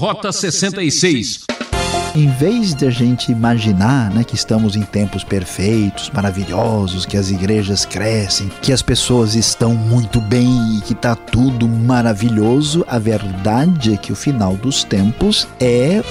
Rota 66. Em vez de a gente imaginar né, que estamos em tempos perfeitos, maravilhosos, que as igrejas crescem, que as pessoas estão muito bem e que está tudo maravilhoso, a verdade é que o final dos tempos é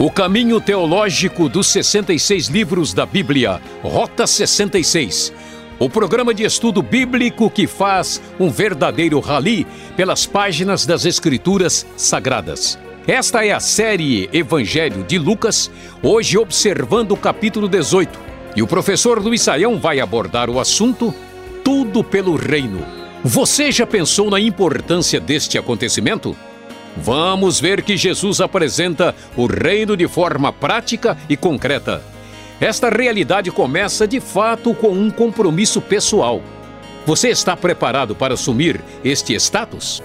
O caminho teológico dos 66 livros da Bíblia, Rota 66. O programa de estudo bíblico que faz um verdadeiro rally pelas páginas das Escrituras Sagradas. Esta é a série Evangelho de Lucas, hoje observando o capítulo 18. E o professor Luiz Saião vai abordar o assunto Tudo pelo Reino. Você já pensou na importância deste acontecimento? Vamos ver que Jesus apresenta o reino de forma prática e concreta. Esta realidade começa de fato com um compromisso pessoal. Você está preparado para assumir este status?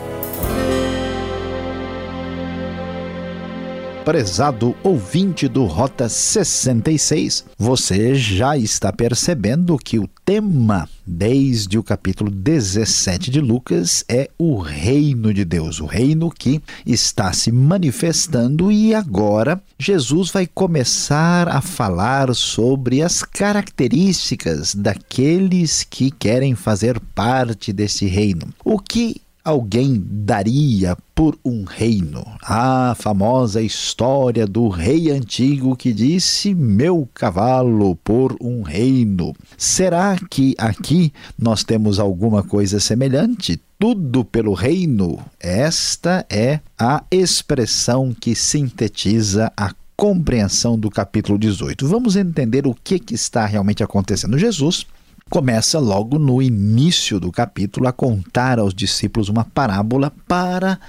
prezado ouvinte do Rota 66, você já está percebendo que o tema, desde o capítulo 17 de Lucas, é o reino de Deus, o reino que está se manifestando e agora Jesus vai começar a falar sobre as características daqueles que querem fazer parte desse reino. O que alguém daria por um reino? A famosa história do rei antigo que disse: Meu cavalo por um reino. Será que aqui nós temos alguma coisa semelhante? Tudo pelo reino? Esta é a expressão que sintetiza a compreensão do capítulo 18. Vamos entender o que, que está realmente acontecendo. Jesus começa logo no início do capítulo a contar aos discípulos uma parábola para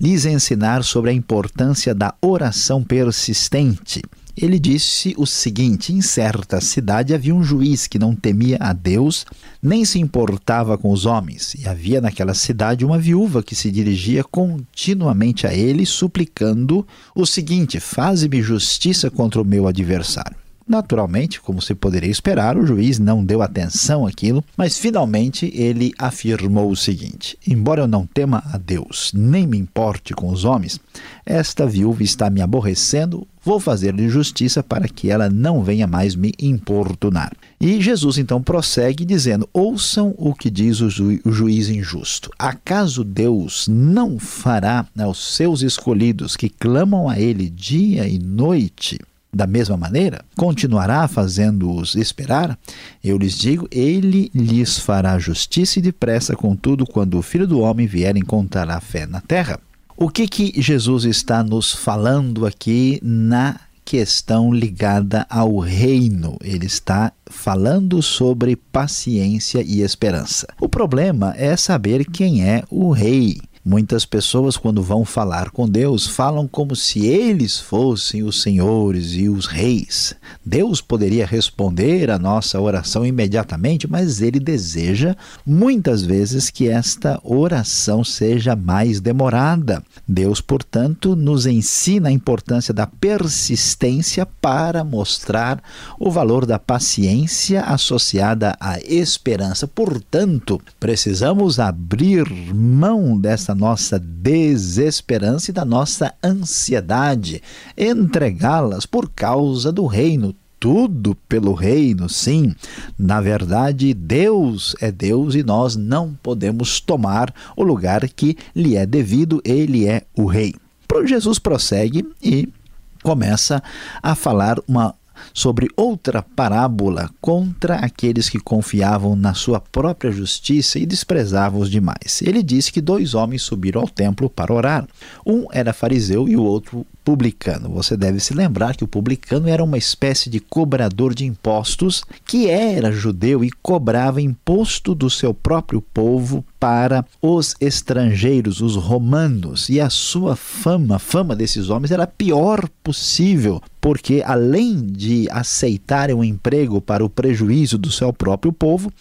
lhes ensinar sobre a importância da oração persistente. Ele disse o seguinte: em certa cidade havia um juiz que não temia a Deus, nem se importava com os homens, e havia naquela cidade uma viúva que se dirigia continuamente a ele, suplicando o seguinte: Faze-me justiça contra o meu adversário. Naturalmente, como se poderia esperar, o juiz não deu atenção àquilo, mas finalmente ele afirmou o seguinte: Embora eu não tema a Deus, nem me importe com os homens, esta viúva está me aborrecendo, vou fazer-lhe justiça para que ela não venha mais me importunar. E Jesus então prossegue dizendo: Ouçam o que diz o, ju o juiz injusto. Acaso Deus não fará aos seus escolhidos que clamam a Ele dia e noite? Da mesma maneira, continuará fazendo-os esperar? Eu lhes digo, ele lhes fará justiça e depressa, contudo, quando o Filho do Homem vier, encontrará fé na terra. O que que Jesus está nos falando aqui na questão ligada ao reino. Ele está falando sobre paciência e esperança. O problema é saber quem é o rei. Muitas pessoas, quando vão falar com Deus, falam como se eles fossem os senhores e os reis. Deus poderia responder a nossa oração imediatamente, mas ele deseja muitas vezes que esta oração seja mais demorada. Deus, portanto, nos ensina a importância da persistência para mostrar o valor da paciência associada à esperança. Portanto, precisamos abrir mão dessa nossa desesperança e da nossa ansiedade, entregá-las por causa do reino tudo pelo reino, sim. Na verdade, Deus é Deus e nós não podemos tomar o lugar que lhe é devido, ele é o rei. Jesus prossegue e começa a falar uma sobre outra parábola contra aqueles que confiavam na sua própria justiça e desprezavam os demais. Ele disse que dois homens subiram ao templo para orar. Um era fariseu e o outro publicano. Você deve se lembrar que o publicano era uma espécie de cobrador de impostos que era judeu e cobrava imposto do seu próprio povo para os estrangeiros, os romanos, e a sua fama, a fama desses homens era a pior possível, porque além de aceitarem um emprego para o prejuízo do seu próprio povo,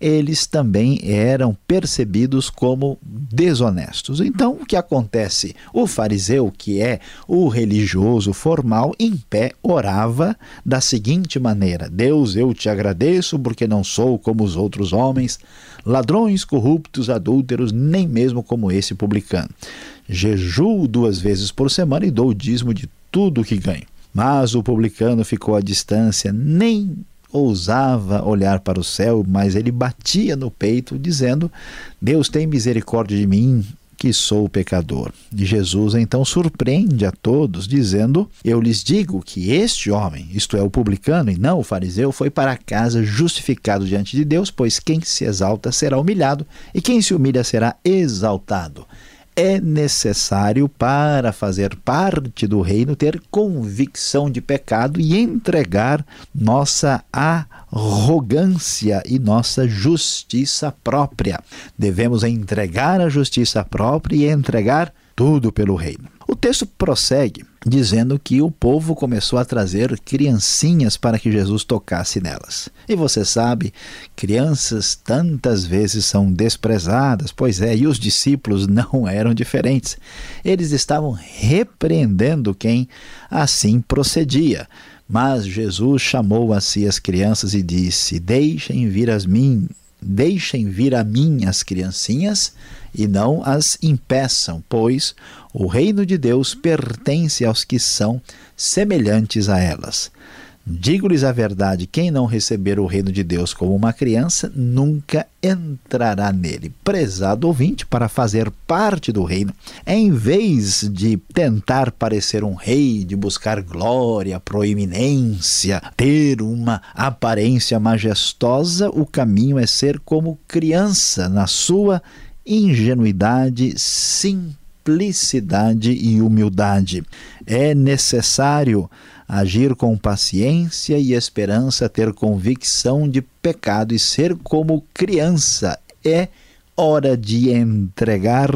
eles também eram percebidos como desonestos. Então, o que acontece? O fariseu, que é o religioso formal, em pé, orava da seguinte maneira: Deus, eu te agradeço porque não sou como os outros homens, ladrões, corruptos, adúlteros, nem mesmo como esse publicano. Jejuo duas vezes por semana e dou o dízimo de tudo o que ganho. Mas o publicano ficou à distância, nem ousava olhar para o céu, mas ele batia no peito, dizendo: Deus tem misericórdia de mim, que sou pecador. E Jesus então surpreende a todos, dizendo: Eu lhes digo que este homem, isto é, o publicano e não o fariseu, foi para casa justificado diante de Deus, pois quem se exalta será humilhado, e quem se humilha será exaltado é necessário para fazer parte do reino ter convicção de pecado e entregar nossa arrogância e nossa justiça própria. Devemos entregar a justiça própria e entregar tudo pelo reino. O texto prossegue dizendo que o povo começou a trazer criancinhas para que Jesus tocasse nelas. E você sabe, crianças tantas vezes são desprezadas, pois é, e os discípulos não eram diferentes. Eles estavam repreendendo quem assim procedia. Mas Jesus chamou a si as crianças e disse: Deixem vir as mim, deixem vir a mim as criancinhas e não as impeçam, pois o reino de Deus pertence aos que são semelhantes a elas. Digo-lhes a verdade: quem não receber o reino de Deus como uma criança nunca entrará nele. Prezado ouvinte, para fazer parte do reino, em vez de tentar parecer um rei, de buscar glória, proeminência, ter uma aparência majestosa, o caminho é ser como criança na sua ingenuidade, simplicidade e humildade. É necessário agir com paciência e esperança, ter convicção de pecado e ser como criança. É hora de entregar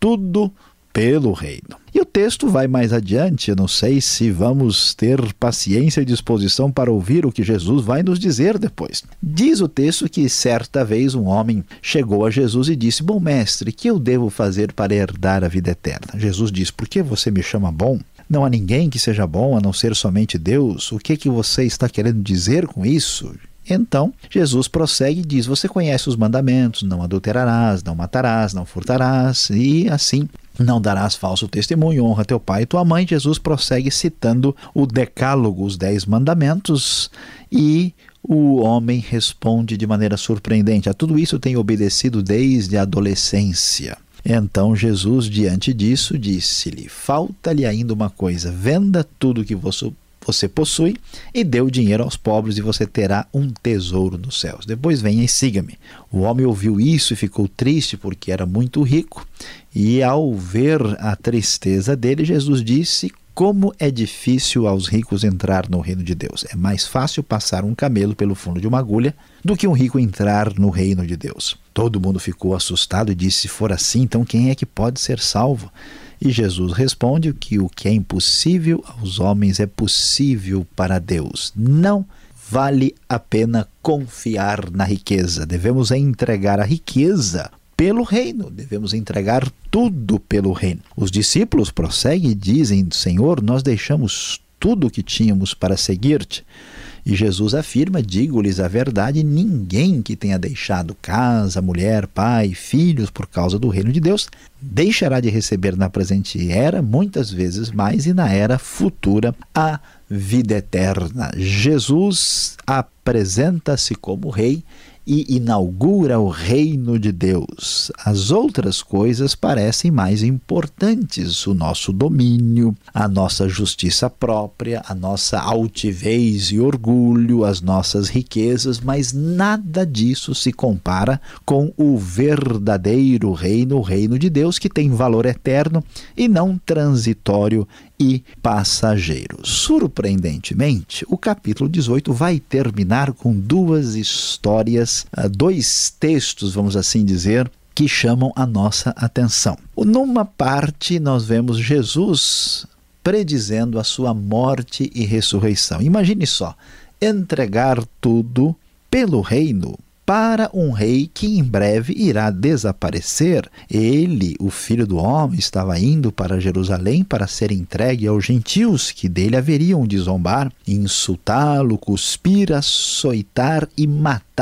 tudo pelo reino. E o texto vai mais adiante, eu não sei se vamos ter paciência e disposição para ouvir o que Jesus vai nos dizer depois. Diz o texto que certa vez um homem chegou a Jesus e disse: Bom mestre, que eu devo fazer para herdar a vida eterna? Jesus diz: Por que você me chama bom? Não há ninguém que seja bom a não ser somente Deus. O que que você está querendo dizer com isso? Então, Jesus prossegue e diz: Você conhece os mandamentos: não adulterarás, não matarás, não furtarás, e assim não darás falso testemunho, honra teu pai e tua mãe. Jesus prossegue citando o Decálogo, os Dez Mandamentos, e o homem responde de maneira surpreendente: A tudo isso tem obedecido desde a adolescência. Então Jesus, diante disso, disse-lhe: Falta-lhe ainda uma coisa: venda tudo que você você possui e dê o dinheiro aos pobres e você terá um tesouro nos céus. Depois venha e siga-me. O homem ouviu isso e ficou triste porque era muito rico. E ao ver a tristeza dele, Jesus disse: como é difícil aos ricos entrar no reino de Deus. É mais fácil passar um camelo pelo fundo de uma agulha do que um rico entrar no reino de Deus. Todo mundo ficou assustado e disse: se for assim, então quem é que pode ser salvo? E Jesus responde que o que é impossível aos homens é possível para Deus. Não vale a pena confiar na riqueza. Devemos entregar a riqueza pelo reino, devemos entregar tudo pelo reino. Os discípulos prosseguem e dizem: Senhor, nós deixamos tudo o que tínhamos para seguir-te. E Jesus afirma: digo-lhes a verdade, ninguém que tenha deixado casa, mulher, pai, filhos por causa do reino de Deus deixará de receber na presente era muitas vezes mais e na era futura a vida eterna. Jesus apresenta-se como rei e inaugura o reino de Deus. As outras coisas parecem mais importantes: o nosso domínio, a nossa justiça própria, a nossa altivez e orgulho, as nossas riquezas, mas nada disso se compara com o verdadeiro reino, o reino de Deus, que tem valor eterno e não transitório e passageiro. Surpreendentemente, o capítulo 18 vai terminar com duas histórias, ah, dois textos, vamos assim dizer, que chamam a nossa atenção. Numa parte, nós vemos Jesus predizendo a sua morte e ressurreição. Imagine só, entregar tudo pelo reino para um rei que em breve irá desaparecer. Ele, o filho do homem, estava indo para Jerusalém para ser entregue aos gentios que dele haveriam de zombar, insultá-lo, cuspir, açoitar e matar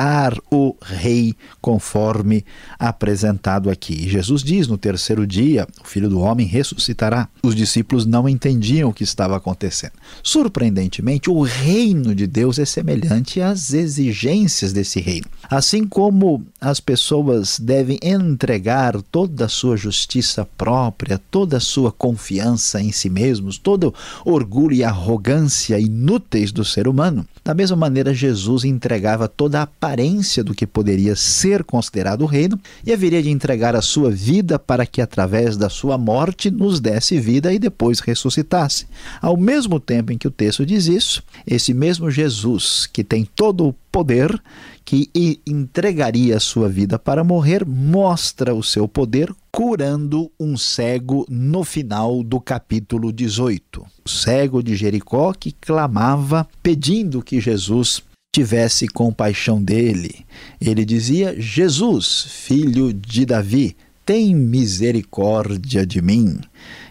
o rei, conforme apresentado aqui. Jesus diz: no terceiro dia, o filho do homem ressuscitará. Os discípulos não entendiam o que estava acontecendo. Surpreendentemente, o reino de Deus é semelhante às exigências desse reino. Assim como as pessoas devem entregar toda a sua justiça própria, toda a sua confiança em si mesmos, todo orgulho e arrogância inúteis do ser humano, da mesma maneira Jesus entregava toda a aparência do que poderia ser considerado o reino e haveria de entregar a sua vida para que através da sua morte nos desse vida e depois ressuscitasse. Ao mesmo tempo em que o texto diz isso, esse mesmo Jesus que tem todo o poder que entregaria sua vida para morrer, mostra o seu poder curando um cego no final do capítulo 18. O cego de Jericó que clamava pedindo que Jesus tivesse compaixão dele. Ele dizia: Jesus, filho de Davi, tem misericórdia de mim.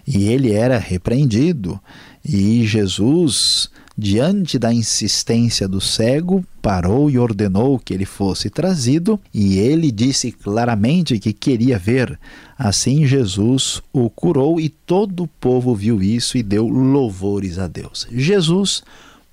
E ele era repreendido. E Jesus diante da insistência do cego, parou e ordenou que ele fosse trazido, e ele disse claramente que queria ver. Assim Jesus o curou e todo o povo viu isso e deu louvores a Deus. Jesus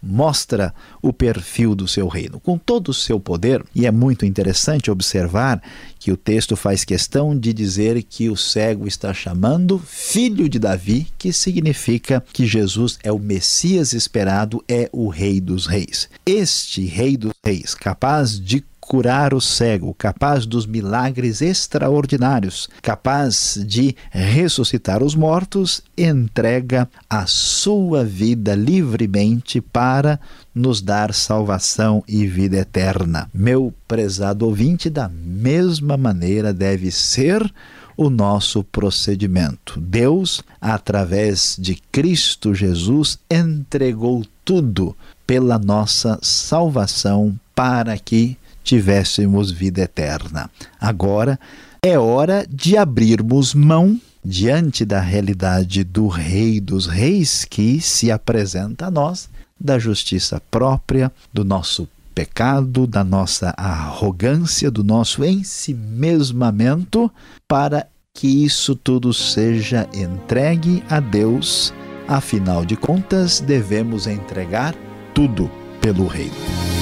mostra o perfil do seu reino, com todo o seu poder. E é muito interessante observar que o texto faz questão de dizer que o cego está chamando filho de Davi, que significa que Jesus é o Messias esperado, é o Rei dos Reis. Este Rei dos Reis, capaz de curar o cego, capaz dos milagres extraordinários, capaz de ressuscitar os mortos, entrega a sua vida livremente para nos dar salvação e vida eterna. Meu prezado ouvinte, da mesma maneira deve ser o nosso procedimento. Deus, através de Cristo Jesus, entregou tudo pela nossa salvação para que tivéssemos vida eterna. Agora é hora de abrirmos mão diante da realidade do Rei dos Reis que se apresenta a nós, da justiça própria, do nosso pecado, da nossa arrogância, do nosso ensimesmamento, para que isso tudo seja entregue a Deus. Afinal de contas, devemos entregar tudo pelo Reino.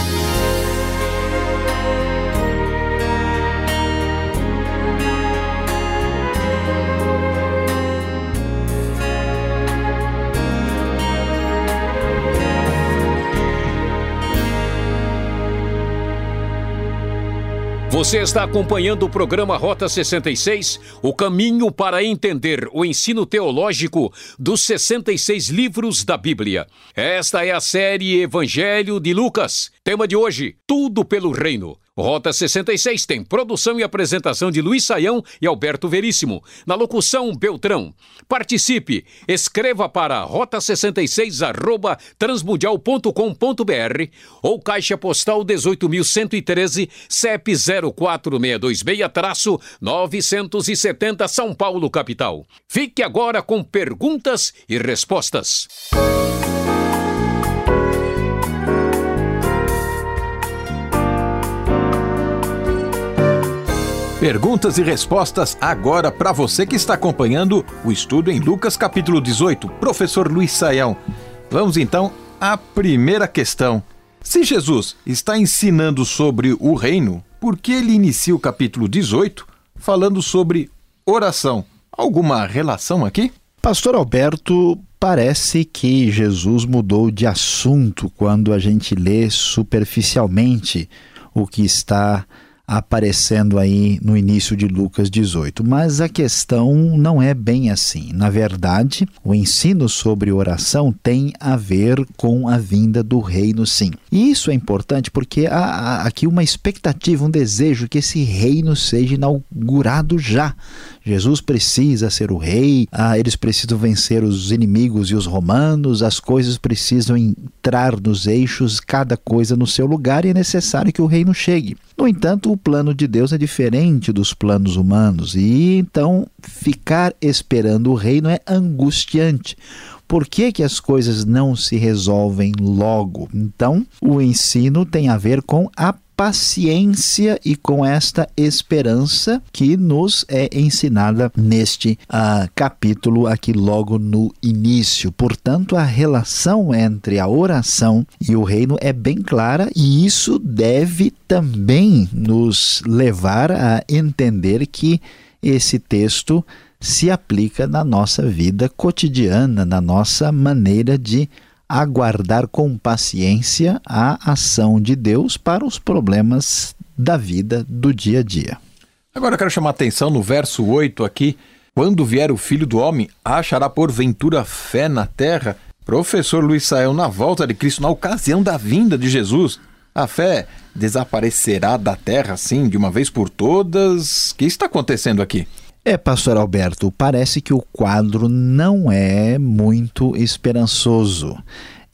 Você está acompanhando o programa Rota 66, o caminho para entender o ensino teológico dos 66 livros da Bíblia. Esta é a série Evangelho de Lucas. Tema de hoje: Tudo pelo Reino. Rota 66 tem produção e apresentação de Luiz Saião e Alberto Veríssimo. Na locução, Beltrão. Participe, escreva para rota66 arroba transmundial.com.br ou caixa postal 18.113 CEP 04626-970 São Paulo, capital. Fique agora com perguntas e respostas. Perguntas e respostas agora para você que está acompanhando o estudo em Lucas capítulo 18. Professor Luiz Saião. Vamos então à primeira questão. Se Jesus está ensinando sobre o reino, por que ele inicia o capítulo 18 falando sobre oração? Alguma relação aqui? Pastor Alberto, parece que Jesus mudou de assunto quando a gente lê superficialmente o que está aparecendo aí no início de Lucas 18. Mas a questão não é bem assim. Na verdade, o ensino sobre oração tem a ver com a vinda do reino, sim. E isso é importante porque há, aqui uma expectativa, um desejo que esse reino seja inaugurado já. Jesus precisa ser o rei, ah, eles precisam vencer os inimigos e os romanos, as coisas precisam entrar nos eixos, cada coisa no seu lugar, e é necessário que o reino chegue. No entanto, o plano de Deus é diferente dos planos humanos e então ficar esperando o reino é angustiante. Por que, que as coisas não se resolvem logo? Então, o ensino tem a ver com a paciência e com esta esperança que nos é ensinada neste uh, capítulo aqui logo no início. Portanto, a relação entre a oração e o reino é bem clara e isso deve também nos levar a entender que esse texto se aplica na nossa vida cotidiana, na nossa maneira de aguardar com paciência a ação de Deus para os problemas da vida do dia a dia. Agora eu quero chamar a atenção no verso 8 aqui. Quando vier o filho do homem, achará porventura fé na terra? Professor Luiz Sael, na volta de Cristo, na ocasião da vinda de Jesus, a fé desaparecerá da terra assim, de uma vez por todas? O que está acontecendo aqui? É, pastor Alberto, parece que o quadro não é muito esperançoso.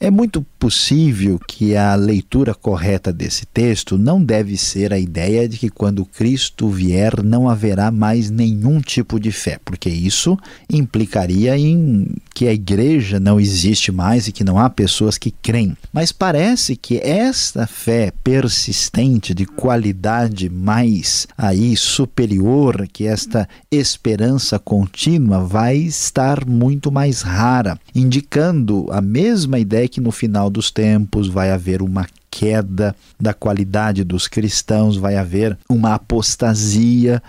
É muito possível que a leitura correta desse texto não deve ser a ideia de que quando Cristo vier não haverá mais nenhum tipo de fé, porque isso implicaria em que a igreja não existe mais e que não há pessoas que creem. Mas parece que esta fé persistente de qualidade mais aí superior, que esta esperança contínua vai estar muito mais rara, indicando a mesma ideia que no final dos tempos vai haver uma queda da qualidade dos cristãos, vai haver uma apostasia.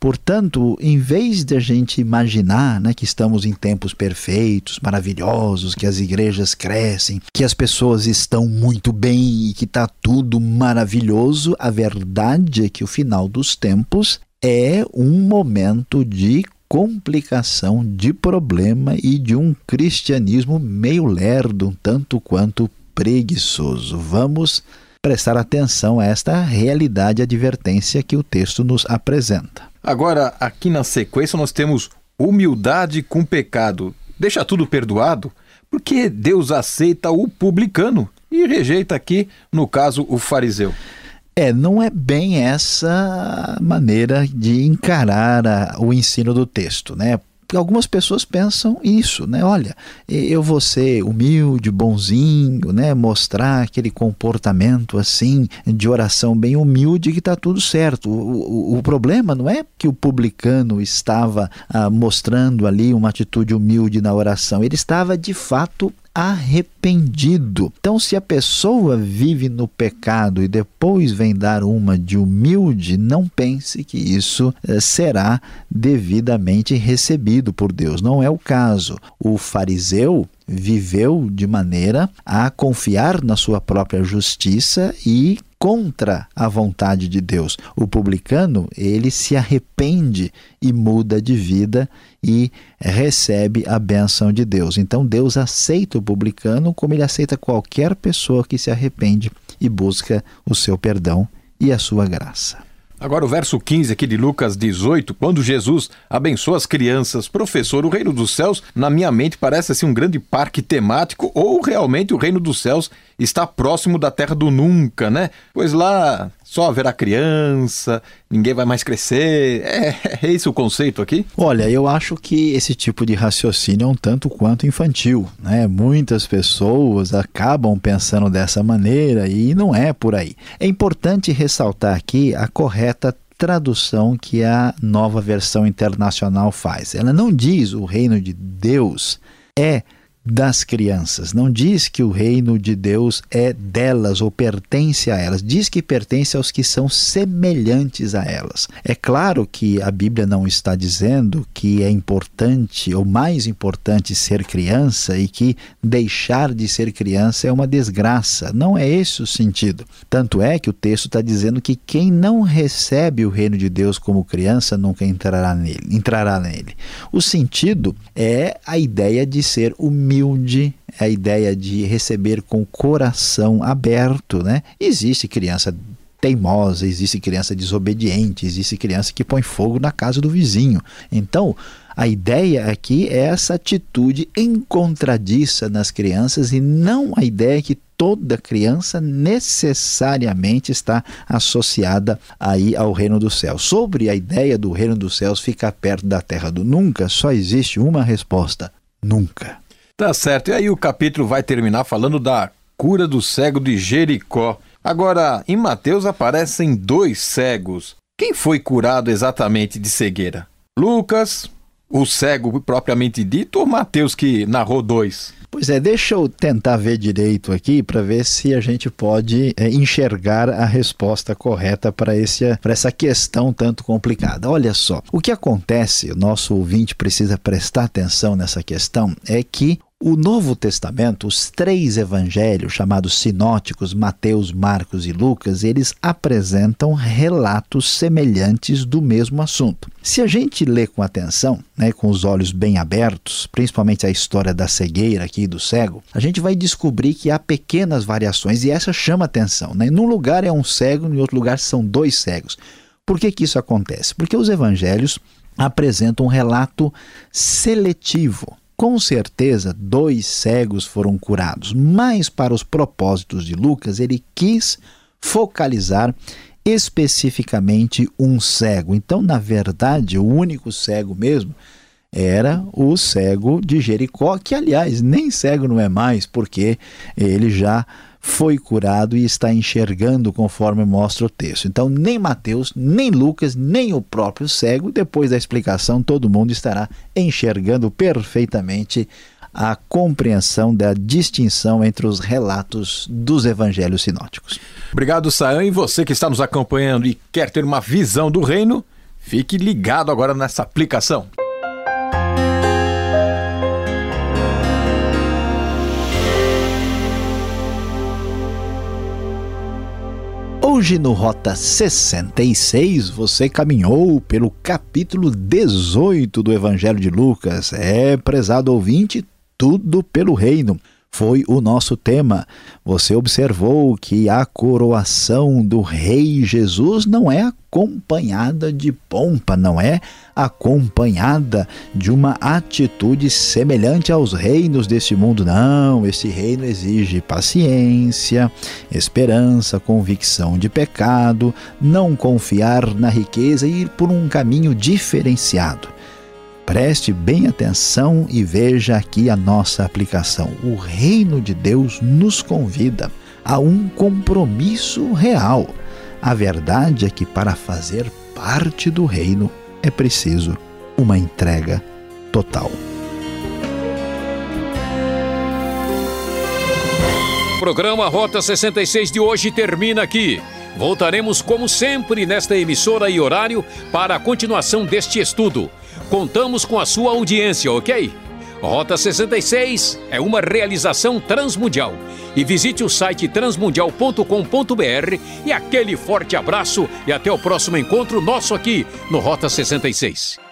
Portanto, em vez de a gente imaginar né, que estamos em tempos perfeitos, maravilhosos, que as igrejas crescem, que as pessoas estão muito bem e que está tudo maravilhoso, a verdade é que o final dos tempos é um momento de complicação, de problema e de um cristianismo meio lerdo, tanto quanto preguiçoso. Vamos prestar atenção a esta realidade advertência que o texto nos apresenta. Agora, aqui na sequência, nós temos humildade com pecado. Deixa tudo perdoado, porque Deus aceita o publicano e rejeita aqui, no caso, o fariseu. É, não é bem essa maneira de encarar a, o ensino do texto, né? algumas pessoas pensam isso, né? Olha, eu vou ser humilde, bonzinho, né? Mostrar aquele comportamento assim de oração bem humilde que está tudo certo. O, o, o, problema não é que o publicano estava ah, mostrando ali uma atitude humilde na oração, ele estava de fato arrependido. Então, se a pessoa vive no pecado e depois vem dar uma de humilde, não pense que isso eh, será devidamente recebido por Deus. Não é o caso. O fariseu viveu de maneira a confiar na sua própria justiça e contra a vontade de Deus. O publicano, ele se arrepende e muda de vida e recebe a benção de Deus. Então Deus aceita o publicano como ele aceita qualquer pessoa que se arrepende e busca o seu perdão e a sua graça. Agora o verso 15 aqui de Lucas 18, quando Jesus abençoa as crianças, professor, o reino dos céus, na minha mente parece assim um grande parque temático ou realmente o reino dos céus está próximo da terra do nunca, né? Pois lá só haverá criança, ninguém vai mais crescer. É, é esse o conceito aqui? Olha, eu acho que esse tipo de raciocínio é um tanto quanto infantil, né? Muitas pessoas acabam pensando dessa maneira e não é por aí. É importante ressaltar aqui a correta tradução que a nova versão internacional faz. Ela não diz o reino de Deus é das crianças. Não diz que o reino de Deus é delas ou pertence a elas. Diz que pertence aos que são semelhantes a elas. É claro que a Bíblia não está dizendo que é importante ou mais importante ser criança e que deixar de ser criança é uma desgraça. Não é esse o sentido. Tanto é que o texto está dizendo que quem não recebe o reino de Deus como criança nunca entrará nele. Entrará nele. O sentido é a ideia de ser humilde humilde, é a ideia de receber com o coração aberto, né? Existe criança teimosa, existe criança desobediente, existe criança que põe fogo na casa do vizinho. Então, A ideia aqui é essa atitude encontradiça nas crianças e não a ideia que toda criança necessariamente está associada aí ao reino dos céus. Sobre a ideia do reino dos céus ficar perto da terra do nunca, só existe uma resposta: nunca. Tá certo. E aí o capítulo vai terminar falando da cura do cego de Jericó. Agora, em Mateus aparecem dois cegos. Quem foi curado exatamente de cegueira? Lucas, o cego propriamente dito, ou Mateus que narrou dois? Pois é, deixa eu tentar ver direito aqui para ver se a gente pode é, enxergar a resposta correta para essa questão tanto complicada. Olha só, o que acontece, o nosso ouvinte precisa prestar atenção nessa questão, é que o Novo Testamento, os três evangelhos chamados sinóticos, Mateus, Marcos e Lucas, eles apresentam relatos semelhantes do mesmo assunto. Se a gente lê com atenção, né, com os olhos bem abertos, principalmente a história da cegueira aqui do cego, a gente vai descobrir que há pequenas variações e essa chama atenção. Né? Num lugar é um cego, em outro lugar são dois cegos. Por que, que isso acontece? Porque os evangelhos apresentam um relato seletivo com certeza, dois cegos foram curados, mas para os propósitos de Lucas, ele quis focalizar especificamente um cego. Então, na verdade, o único cego mesmo era o cego de Jericó, que aliás nem cego não é mais, porque ele já foi curado e está enxergando conforme mostra o texto. Então, nem Mateus, nem Lucas, nem o próprio cego, depois da explicação, todo mundo estará enxergando perfeitamente a compreensão da distinção entre os relatos dos evangelhos sinóticos. Obrigado, Saã. E você que está nos acompanhando e quer ter uma visão do reino, fique ligado agora nessa aplicação. Hoje no Rota 66 você caminhou pelo capítulo 18 do Evangelho de Lucas. É, prezado ouvinte, tudo pelo reino foi o nosso tema. Você observou que a coroação do Rei Jesus não é acompanhada de pompa, não é acompanhada de uma atitude semelhante aos reinos deste mundo. Não, esse reino exige paciência, esperança, convicção de pecado, não confiar na riqueza e ir por um caminho diferenciado. Preste bem atenção e veja aqui a nossa aplicação. O reino de Deus nos convida a um compromisso real. A verdade é que para fazer parte do reino é preciso uma entrega total. O programa Rota 66 de hoje termina aqui. Voltaremos, como sempre, nesta emissora e horário para a continuação deste estudo. Contamos com a sua audiência, ok? Rota 66 é uma realização transmundial. E visite o site transmundial.com.br e aquele forte abraço e até o próximo encontro nosso aqui no Rota 66.